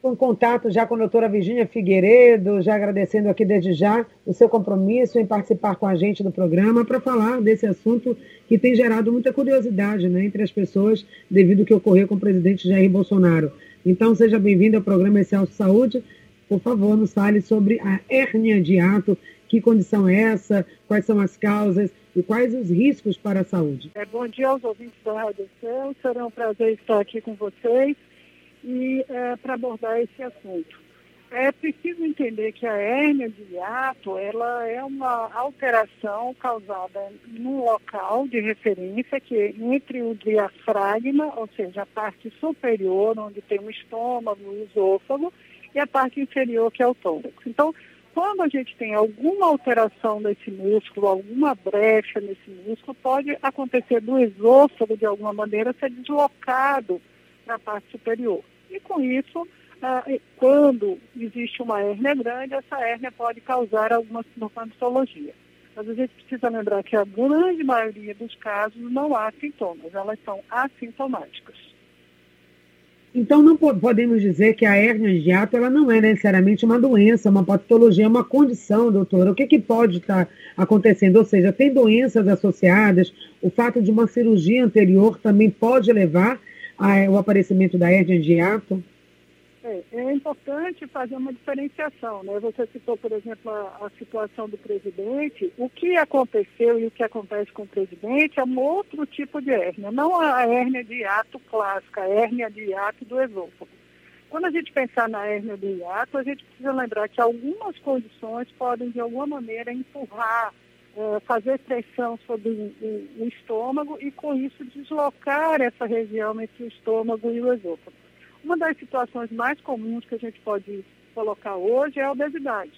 Com contato já com a doutora Virginia Figueiredo, já agradecendo aqui desde já o seu compromisso em participar com a gente do programa para falar desse assunto que tem gerado muita curiosidade né, entre as pessoas devido ao que ocorreu com o presidente Jair Bolsonaro. Então, seja bem-vindo ao programa Excelso Saúde. Por favor, nos fale sobre a hérnia de ato, que condição é essa, quais são as causas e quais os riscos para a saúde. É, bom dia aos ouvintes da Rádio Céu, será um prazer estar aqui com vocês e é, para abordar esse assunto. É preciso entender que a hérnia de hiato ela é uma alteração causada no local de referência, que é entre o diafragma, ou seja, a parte superior, onde tem o estômago, o esôfago, e a parte inferior, que é o tórax. Então, quando a gente tem alguma alteração nesse músculo, alguma brecha nesse músculo, pode acontecer do esôfago, de alguma maneira, ser deslocado para a parte superior. E com isso, ah, quando existe uma hérnia grande, essa hérnia pode causar alguma sintomatologia. Mas a gente precisa lembrar que a grande maioria dos casos não há sintomas, elas são assintomáticas. Então, não podemos dizer que a hérnia de ato ela não é necessariamente uma doença, uma patologia, é uma condição, doutora. O que, que pode estar acontecendo? Ou seja, tem doenças associadas, o fato de uma cirurgia anterior também pode levar ao aparecimento da hérnia de ato? É, é, importante fazer uma diferenciação. Né? Você citou, por exemplo, a, a, situação do presidente. O que aconteceu e o que acontece com o presidente é um outro tipo de hérnia, não a hérnia de hiato clássica, a hérnia de hiato do esôfago. Quando a gente pensar na hérnia de hiato, a gente precisa lembrar que algumas condições podem, de alguma maneira, empurrar, é, fazer pressão sobre o, o, estômago e, com isso, deslocar essa região entre o estômago e o esôfago. Uma das situações mais comuns que a gente pode colocar hoje é a obesidade.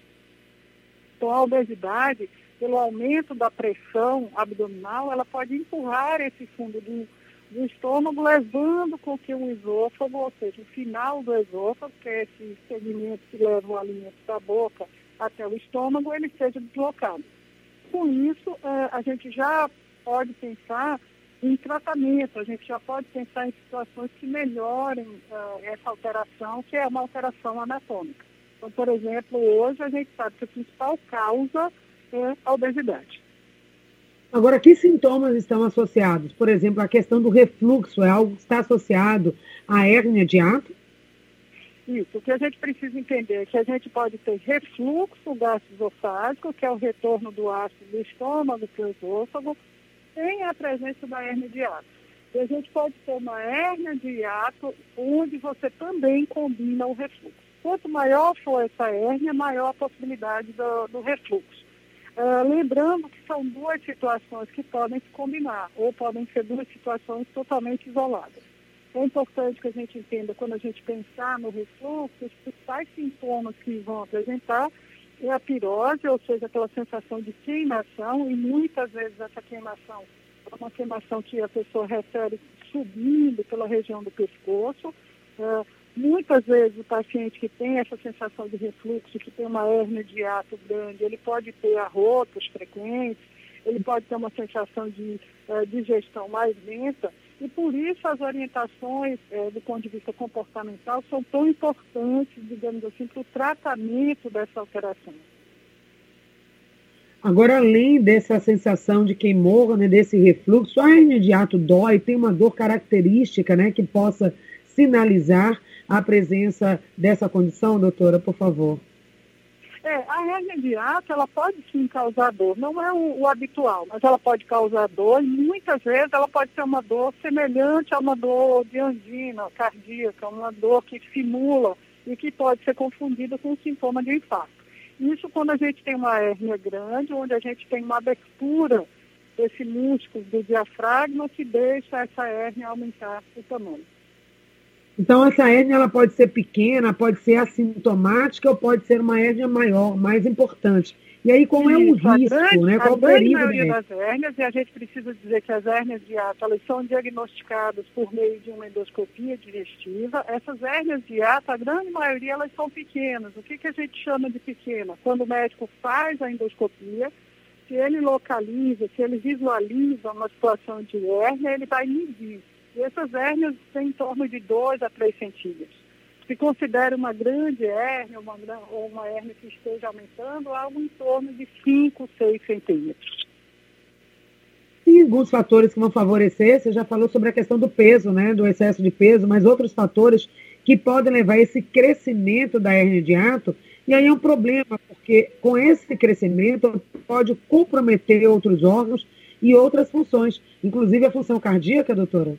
Então, a obesidade, pelo aumento da pressão abdominal, ela pode empurrar esse fundo do, do estômago, levando com que o esôfago, ou seja, o final do esôfago, que é esse segmento que leva o alimento da boca até o estômago, ele seja deslocado. Com isso, eh, a gente já pode pensar em tratamento. A gente já pode pensar em situações que melhorem uh, essa alteração, que é uma alteração anatômica. Então, por exemplo, hoje a gente sabe que a principal causa é a obesidade. Agora, que sintomas estão associados? Por exemplo, a questão do refluxo é algo que está associado à hérnia de ato? Isso. O que a gente precisa entender é que a gente pode ter refluxo gastroesofágico, que é o retorno do ácido do estômago para o esôfago, sem a presença da hérnia de hiato. E a gente pode ter uma hérnia de hiato onde você também combina o refluxo. Quanto maior for essa hérnia, maior a possibilidade do, do refluxo. Uh, lembrando que são duas situações que podem se combinar, ou podem ser duas situações totalmente isoladas. É importante que a gente entenda, quando a gente pensar no refluxo, os principais sintomas que vão apresentar é a pirose, ou seja, aquela sensação de queimação, e muitas vezes essa queimação é uma queimação que a pessoa refere subindo pela região do pescoço. É, muitas vezes o paciente que tem essa sensação de refluxo, que tem uma hérnia de ato grande, ele pode ter arrotos frequentes, ele pode ter uma sensação de uh, digestão mais lenta, e por isso as orientações é, do ponto de vista comportamental são tão importantes, digamos assim, para o tratamento dessa alteração. Agora, além dessa sensação de queimor, né, desse refluxo, a imediato dói, tem uma dor característica né, que possa sinalizar a presença dessa condição, doutora, por favor? É, a hernia de ato, ela pode sim causar dor, não é o, o, habitual, mas ela pode causar dor e muitas vezes ela pode ser uma dor semelhante a uma dor de angina cardíaca, uma dor que simula e que pode ser confundida com um sintoma de infarto. Isso quando a gente tem uma hérnia grande, onde a gente tem uma abertura desse músculo do diafragma que deixa essa hérnia aumentar o tamanho. Então, essa hérnia ela pode ser pequena, pode ser assintomática ou pode ser uma hérnia maior, mais importante. E aí, qual Isso, é o risco, grande, né? Qual a grande maioria das hérnias, e a gente precisa dizer que as hérnias de ato, elas são diagnosticadas por meio de uma endoscopia digestiva. Essas hérnias de ato, a grande maioria, elas são pequenas. O que, que a gente chama de pequena? Quando o médico faz a endoscopia, se ele localiza, se ele visualiza uma situação de hérnia, ele vai medir. E essas hérnias têm em torno de 2 a 3 centímetros. se considera uma grande hérnia ou uma hérnia que esteja aumentando, algo em torno de 5, 6 centímetros. Tem alguns fatores que vão favorecer, você já falou sobre a questão do peso, né, do excesso de peso, mas outros fatores que podem levar a esse crescimento da hérnia de ato, e aí é um problema, porque com esse crescimento pode comprometer outros órgãos e outras funções, inclusive a função cardíaca, doutora?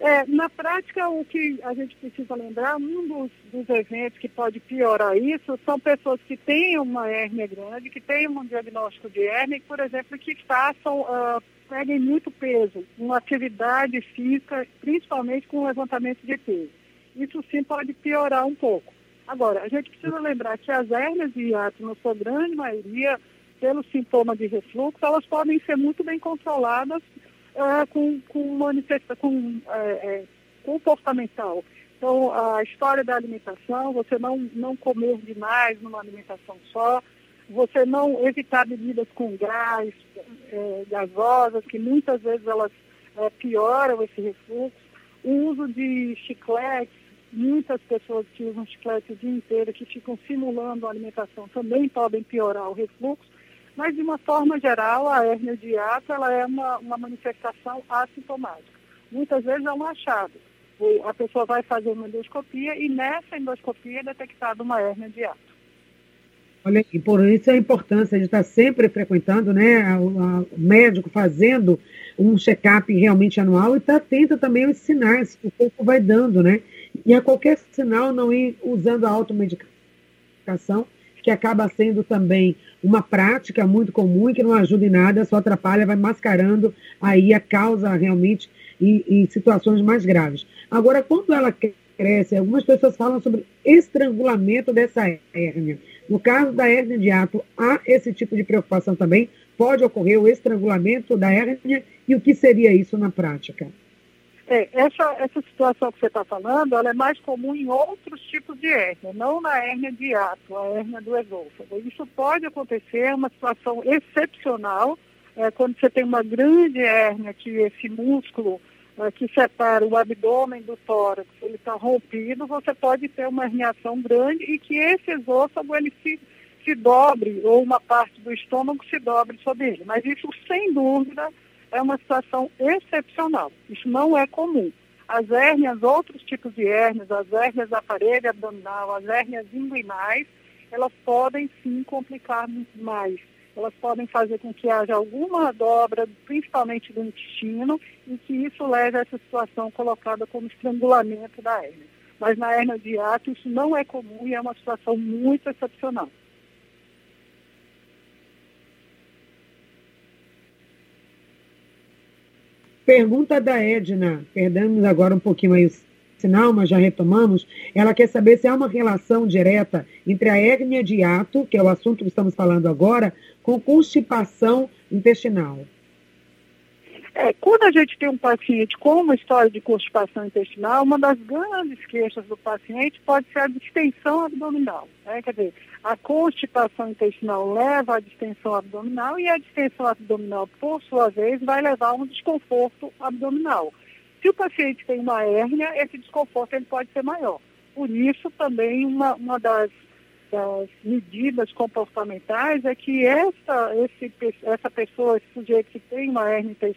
É, na prática, o que a gente precisa lembrar, um dos, dos, eventos que pode piorar isso são pessoas que têm uma hérnia grande, que têm um diagnóstico de hérnia por exemplo, que façam, uh, peguem muito peso, uma atividade física, principalmente com levantamento de peso. Isso sim pode piorar um pouco. Agora, a gente precisa lembrar que as hérnias de hiato, na sua grande maioria, pelo sintoma de refluxo, elas podem ser muito bem controladas uh, com, com manifesta, com é, é, comportamental. Então, a história da alimentação, você não, não comer demais numa alimentação só, você não evitar bebidas com gás, é, gasosas, que muitas vezes elas é, pioram esse refluxo, o uso de chicletes, muitas pessoas que usam chiclete o dia inteiro, que ficam simulando a alimentação, também podem piorar o refluxo. Mas, de uma forma geral, a hérnia de hiato ela é uma, uma manifestação assintomática. Muitas vezes é um achado. A pessoa vai fazer uma endoscopia e nessa endoscopia é detectada uma hérnia de hiato. Olha, e por isso a importância de estar sempre frequentando, né, o, médico fazendo um check-up realmente anual e estar atento também aos sinais que o corpo vai dando, né? E a qualquer sinal não ir usando a automedicação, que acaba sendo também uma prática muito comum e que não ajuda em nada, só atrapalha, vai mascarando aí a causa realmente e, e situações mais graves. Agora, quando ela cresce, algumas pessoas falam sobre estrangulamento dessa hérnia. No caso da hérnia de ato, há esse tipo de preocupação também? Pode ocorrer o estrangulamento da hérnia e o que seria isso na prática? É, essa, essa situação que você está falando, ela é mais comum em outros tipos de hérnia, não na hérnia de ato, a hérnia do esôfago. Isso pode acontecer, é uma situação excepcional, é, quando você tem uma grande hérnia, que esse músculo é, que separa o abdômen do tórax, ele está rompido, você pode ter uma herniação grande e que esse esôfago, ele se, se dobre, ou uma parte do estômago se dobre sobre ele. Mas isso, sem dúvida, é uma situação excepcional. Isso não é comum. As hérnias, outros tipos de hérnias, as hérnias da parede abdominal, as hérnias inguinais, elas podem sim complicar mais. Elas podem fazer com que haja alguma dobra, principalmente do intestino, e que isso leve a essa situação colocada como estrangulamento da hérnia. Mas na hérnia de hiato isso não é comum e é uma situação muito excepcional. Pergunta da Edna, perdemos agora um pouquinho aí o sinal, mas já retomamos. Ela quer saber se há uma relação direta entre a hérnia de hiato, que é o assunto que estamos falando agora, com constipação intestinal. É, quando a gente tem um paciente com uma história de constipação intestinal, uma das grandes queixas do paciente pode ser a distensão abdominal. Né? Quer dizer, a constipação intestinal leva à distensão abdominal e a distensão abdominal, por sua vez, vai levar a um desconforto abdominal. Se o paciente tem uma hérnia, esse desconforto ele pode ser maior. Por isso, também, uma, uma das, das medidas comportamentais é que essa, esse, essa pessoa, esse sujeito que tem uma hérnia é,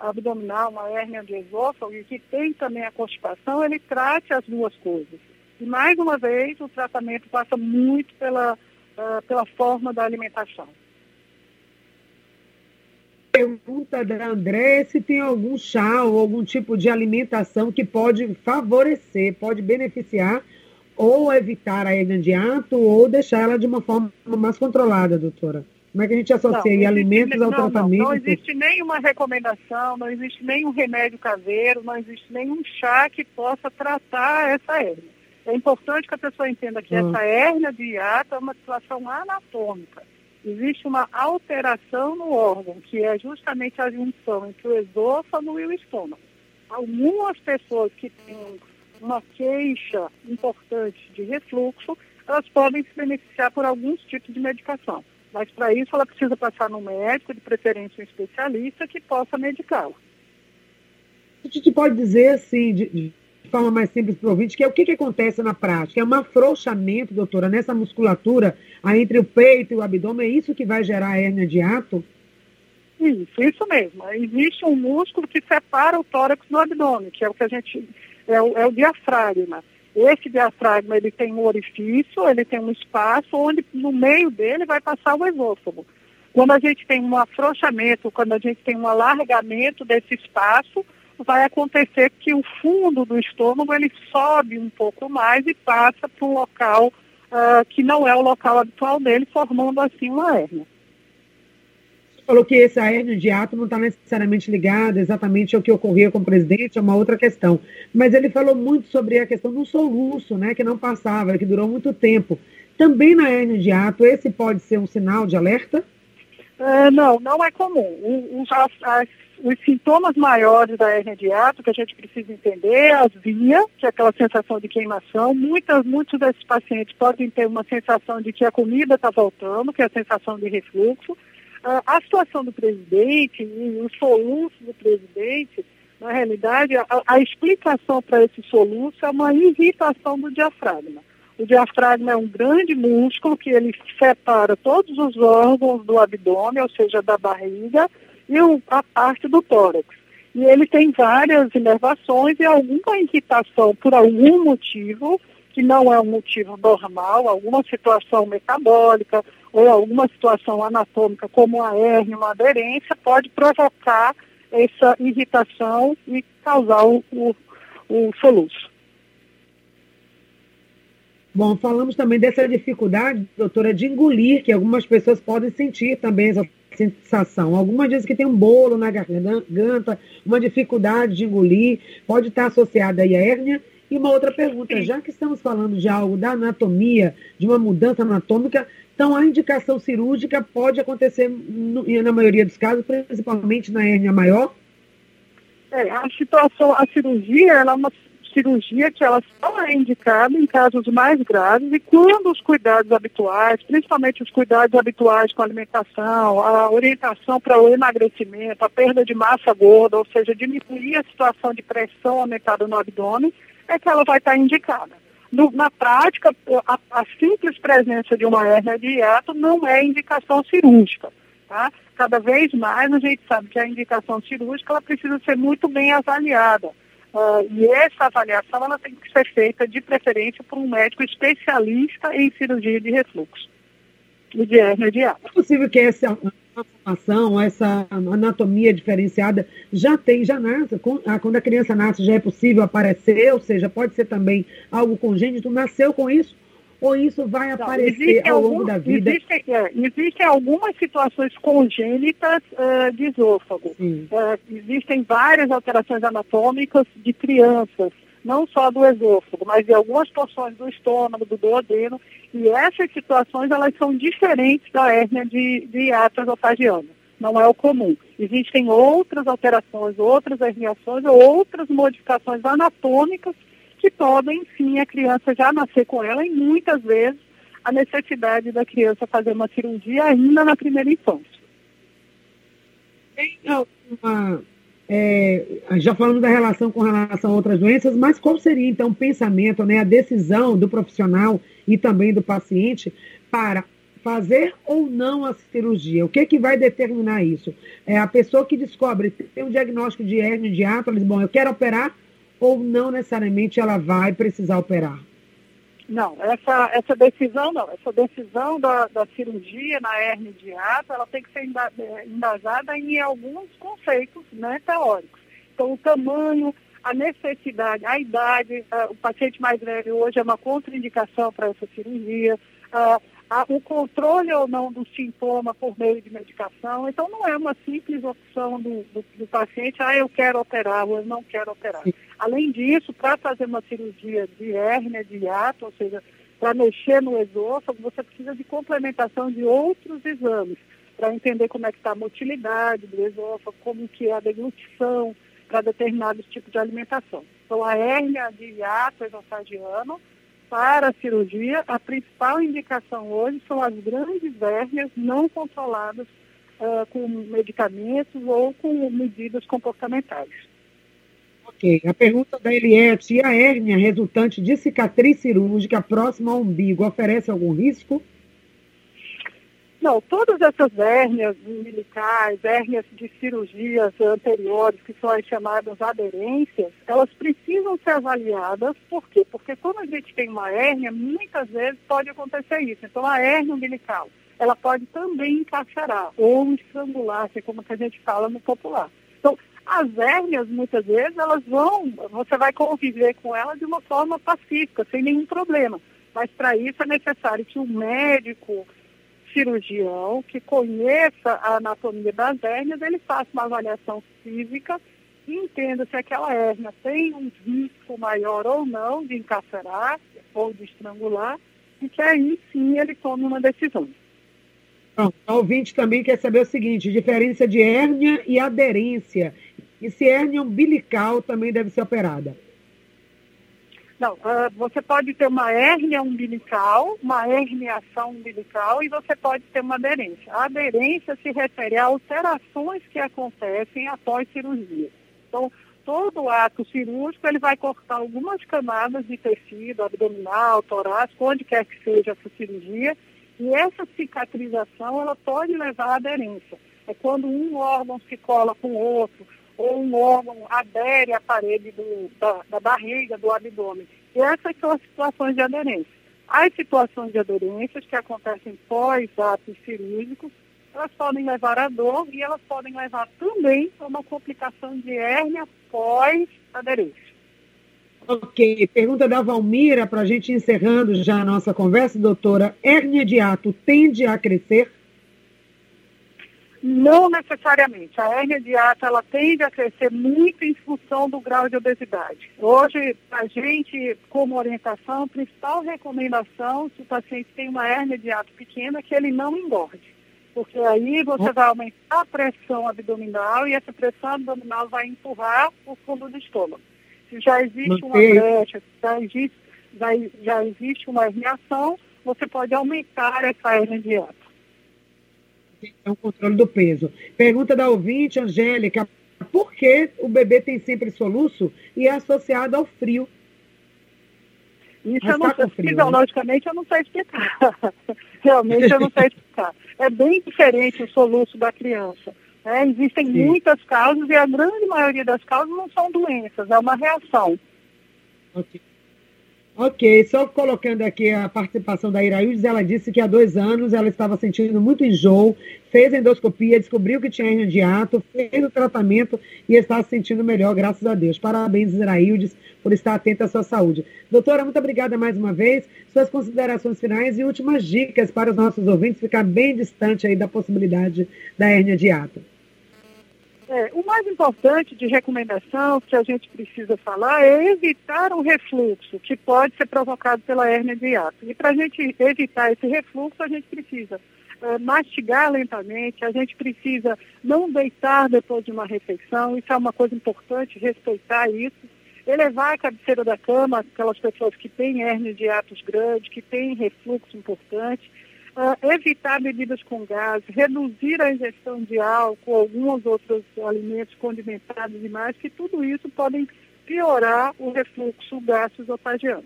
abdominal, uma hérnia de esôfago e que tem também a constipação, ele trate as duas coisas. E, mais uma vez, o tratamento passa muito pela, uh, pela forma da alimentação. Pergunta da André se tem algum chá ou algum tipo de alimentação que pode favorecer, pode beneficiar ou evitar a hernia de ato ou deixar ela de uma forma mais controlada, doutora. Como é que a gente associa não, alimentos não, ao tratamento? Não, não existe nenhuma recomendação, não existe nenhum remédio caseiro, não existe nenhum chá que possa tratar essa hernia. É importante que a pessoa entenda que uhum. essa hérnia de hiato é uma situação anatômica. Existe uma alteração no órgão, que é justamente a junção entre o esôfago e o estômago. Algumas pessoas que têm uma queixa importante de refluxo, elas podem se beneficiar por alguns tipos de medicação. Mas para isso ela precisa passar no médico, de preferência um especialista, que possa medicá-la. A gente pode dizer assim, de, forma mais simples para o ouvinte, que é o que, que acontece na prática? É um afrouxamento, doutora, nessa musculatura aí entre o peito e o abdômen, é isso que vai gerar a hérnia de ato? Isso, isso mesmo. Existe um músculo que separa o tórax do abdômen, que é o que a gente. É o, é o diafragma. Esse diafragma ele tem um orifício, ele tem um espaço onde no meio dele vai passar o esôfago. Quando a gente tem um afrouxamento, quando a gente tem um alargamento desse espaço, vai acontecer que o fundo do estômago ele sobe um pouco mais e passa para um local uh, que não é o local habitual dele, formando assim uma hérnia falou que essa hérnia de ato não está necessariamente ligada exatamente ao que ocorria com o presidente, é uma outra questão. Mas ele falou muito sobre a questão do soluço, né, que não passava, que durou muito tempo. Também na hérnia de ato, esse pode ser um sinal de alerta? É, não, não é comum. Os, as, os sintomas maiores da hérnia de ato que a gente precisa entender, as vias, que é aquela sensação de queimação. Muitas, muitos desses pacientes podem ter uma sensação de que a comida está voltando, que é a sensação de refluxo a situação do presidente e o soluço do presidente, na realidade, a, a explicação para esse soluço é uma irritação do diafragma. O diafragma é um grande músculo que ele separa todos os órgãos do abdômen, ou seja, da barriga, e o, a parte do tórax. E ele tem várias inervações e alguma irritação por algum motivo, que não é um motivo normal, alguma situação metabólica, ou alguma situação anatômica, como a hérnia, uma aderência, pode provocar essa irritação e causar o, o, o soluço. Bom, falamos também dessa dificuldade, doutora, de engolir, que algumas pessoas podem sentir também essa sensação. Algumas dizem que tem um bolo na garganta, uma dificuldade de engolir, pode estar associada à hérnia. E uma outra pergunta, já que estamos falando de algo da anatomia, de uma mudança anatômica, então, a indicação cirúrgica pode acontecer, no, na maioria dos casos, principalmente na hérnia maior? É, a situação, a cirurgia, ela é uma cirurgia que ela só é indicada em casos mais graves e quando os cuidados habituais, principalmente os cuidados habituais com a alimentação, a orientação para o emagrecimento, a perda de massa gorda, ou seja, diminuir a situação de pressão aumentada no abdômen, é que ela vai estar indicada. No, na prática, a, a, simples presença de uma hérnia de hiato não é indicação cirúrgica. Tá? Cada vez mais a gente sabe que a indicação cirúrgica ela precisa ser muito bem avaliada. Uh, e essa avaliação ela tem que ser feita de preferência por um médico especialista em cirurgia de refluxo e de hérnia de hiato. É possível que essa formação, essa anatomia diferenciada já tem, já nasce. Quando a criança nasce, já é possível aparecer, ou seja, pode ser também algo congênito, nasceu com isso, ou isso vai aparecer ao longo da vida? Existem, é, existem algumas situações congênitas uh, de esôfago. Uh, existem várias alterações anatômicas de crianças não só do esôfago, mas de algumas porções do estômago, do duodeno, e essas situações elas são diferentes da hérnia de, de hiato esofagiosa. Não é o comum. Existem outras alterações, outras herniações, outras modificações anatômicas que podem, sim, a criança já nascer com ela e muitas vezes a necessidade da criança fazer uma cirurgia ainda na primeira infância. Tem alguma é, já falando da relação com relação a outras doenças, mas qual seria então o pensamento, né, a decisão do profissional e também do paciente para fazer ou não a cirurgia? O que, é que vai determinar isso? É a pessoa que descobre, tem um diagnóstico de hérnia de diz, bom, eu quero operar, ou não necessariamente ela vai precisar operar? Não, essa, essa decisão não. Essa decisão da, da cirurgia na hernia de ato, ela tem que ser é, embasada em alguns conceitos né, teóricos. Então, o tamanho, a necessidade, a idade, uh, o paciente mais velho hoje é uma contraindicação para essa cirurgia, uh, a, o controle ou não do sintoma por meio de medicação. Então, não é uma simples opção do, do, do paciente, ah, eu quero operar ou eu não quero operar. Além disso, para fazer uma cirurgia de hérnia, de hiato, ou seja, para mexer no esôfago, você precisa de complementação de outros exames para entender como é que está a motilidade do esôfago, como que é a deglutição para determinados tipos de alimentação. Então, a hérnia de hiato esofagiano para a cirurgia, a principal indicação hoje são as grandes hérnias não controladas uh, com medicamentos ou com medidas comportamentais. Ok. A pergunta da Eliette: e a hérnia resultante de cicatriz cirúrgica próxima ao umbigo oferece algum risco? Não, todas essas hérnias umbilicais, hérnias de cirurgias anteriores, que são as chamadas aderências, elas precisam ser avaliadas. Por quê? Porque quando a gente tem uma hérnia, muitas vezes pode acontecer isso. Então, a hérnia umbilical, ela pode também encarcerar ou estrangular, que é como que a gente fala no popular. Então, as hérnias, muitas vezes, elas vão, você vai conviver com elas de uma forma pacífica, sem nenhum problema. Mas para isso é necessário que o médico cirurgião que conheça a anatomia das hérnias, ele faça uma avaliação física e entenda se aquela hérnia tem um risco maior ou não de encarcerar ou de estrangular, e que aí sim ele tome uma decisão. O ouvinte também quer saber o seguinte: diferença de hérnia e aderência. E se hérnia umbilical também deve ser operada? Não, uh, você pode ter uma hérnia umbilical, uma herniação umbilical e você pode ter uma aderência. A aderência se refere a alterações que acontecem após cirurgia. Então, todo ato cirúrgico ele vai cortar algumas camadas de tecido abdominal, torácico, onde quer que seja essa cirurgia, e essa cicatrização ela pode levar à aderência. É quando um órgão se cola com o outro, ou um órgão adere à parede do, da, da barriga, do abdômen. E essas são as situações de aderência. As situações de aderências que acontecem pós-atos cirúrgicos, elas podem levar a dor e elas podem levar também a uma complicação de hérnia pós-aderência. Ok. Pergunta da Valmira, para a gente encerrando já a nossa conversa, doutora. Hérnia de ato tende a crescer? Não necessariamente. A hérnia de hiato ela tende a crescer muito em função do grau de obesidade. Hoje, a gente, como orientação, a principal recomendação, se o paciente tem uma hérnia de hiato pequena, é que ele não engorde. Porque aí você vai aumentar a pressão abdominal e essa pressão abdominal vai empurrar o fundo do estômago. Se já existe uma brecha, já existe, já, já existe uma herniação, você pode aumentar essa hérnia de hiato é o controle do peso. Pergunta da ouvinte, Angélica, por que o bebê tem sempre soluço e é associado ao frio? Isso eu não sei, frio, fisiologicamente né? eu não sei explicar. Realmente eu não sei explicar. É bem diferente o soluço da criança. É, existem Sim. muitas causas e a grande maioria das causas não são doenças, é uma reação. Okay. Ok, só colocando aqui a participação da Iraídes, ela disse que há dois anos ela estava sentindo muito enjoo, fez endoscopia, descobriu que tinha hernia de ato, fez o tratamento e está se sentindo melhor, graças a Deus. Parabéns, Iraídes, por estar atenta à sua saúde. Doutora, muito obrigada mais uma vez. Suas considerações finais e últimas dicas para os nossos ouvintes ficar bem distante aí da possibilidade da hernia de ato. É, o mais importante de recomendação que a gente precisa falar é evitar um refluxo que pode ser provocado pela hérnia de hiato. E para a gente evitar esse refluxo, a gente precisa é, mastigar lentamente, a gente precisa não deitar depois de uma refeição, isso é uma coisa importante, respeitar isso. Elevar a cabeceira da cama, aquelas pessoas que têm hérnia de hiatos grande, que têm refluxo importante uh, evitar bebidas com gás, reduzir a ingestão de álcool, alguns outros alimentos condimentados demais, que tudo isso podem piorar o refluxo gastroesofágico.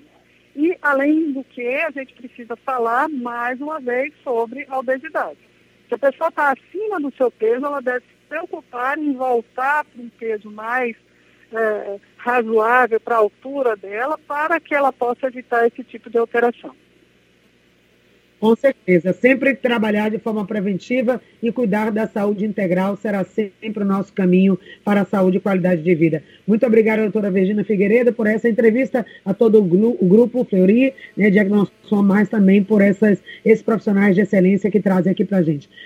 E, além do que, a gente precisa falar mais uma vez sobre a obesidade. Se a pessoa está acima do seu peso, ela deve se preocupar em voltar para um peso mais é, razoável para a altura dela, para que ela possa evitar esse tipo de alteração. Com certeza. Sempre trabalhar de forma preventiva e cuidar da saúde integral será sempre o nosso caminho para a saúde e qualidade de vida. Muito obrigada, doutora Virginia Figueiredo, por essa entrevista, a todo o, grupo Fleury, né, Diagnóstico Mais também por essas, esses profissionais de excelência que trazem aqui para a gente.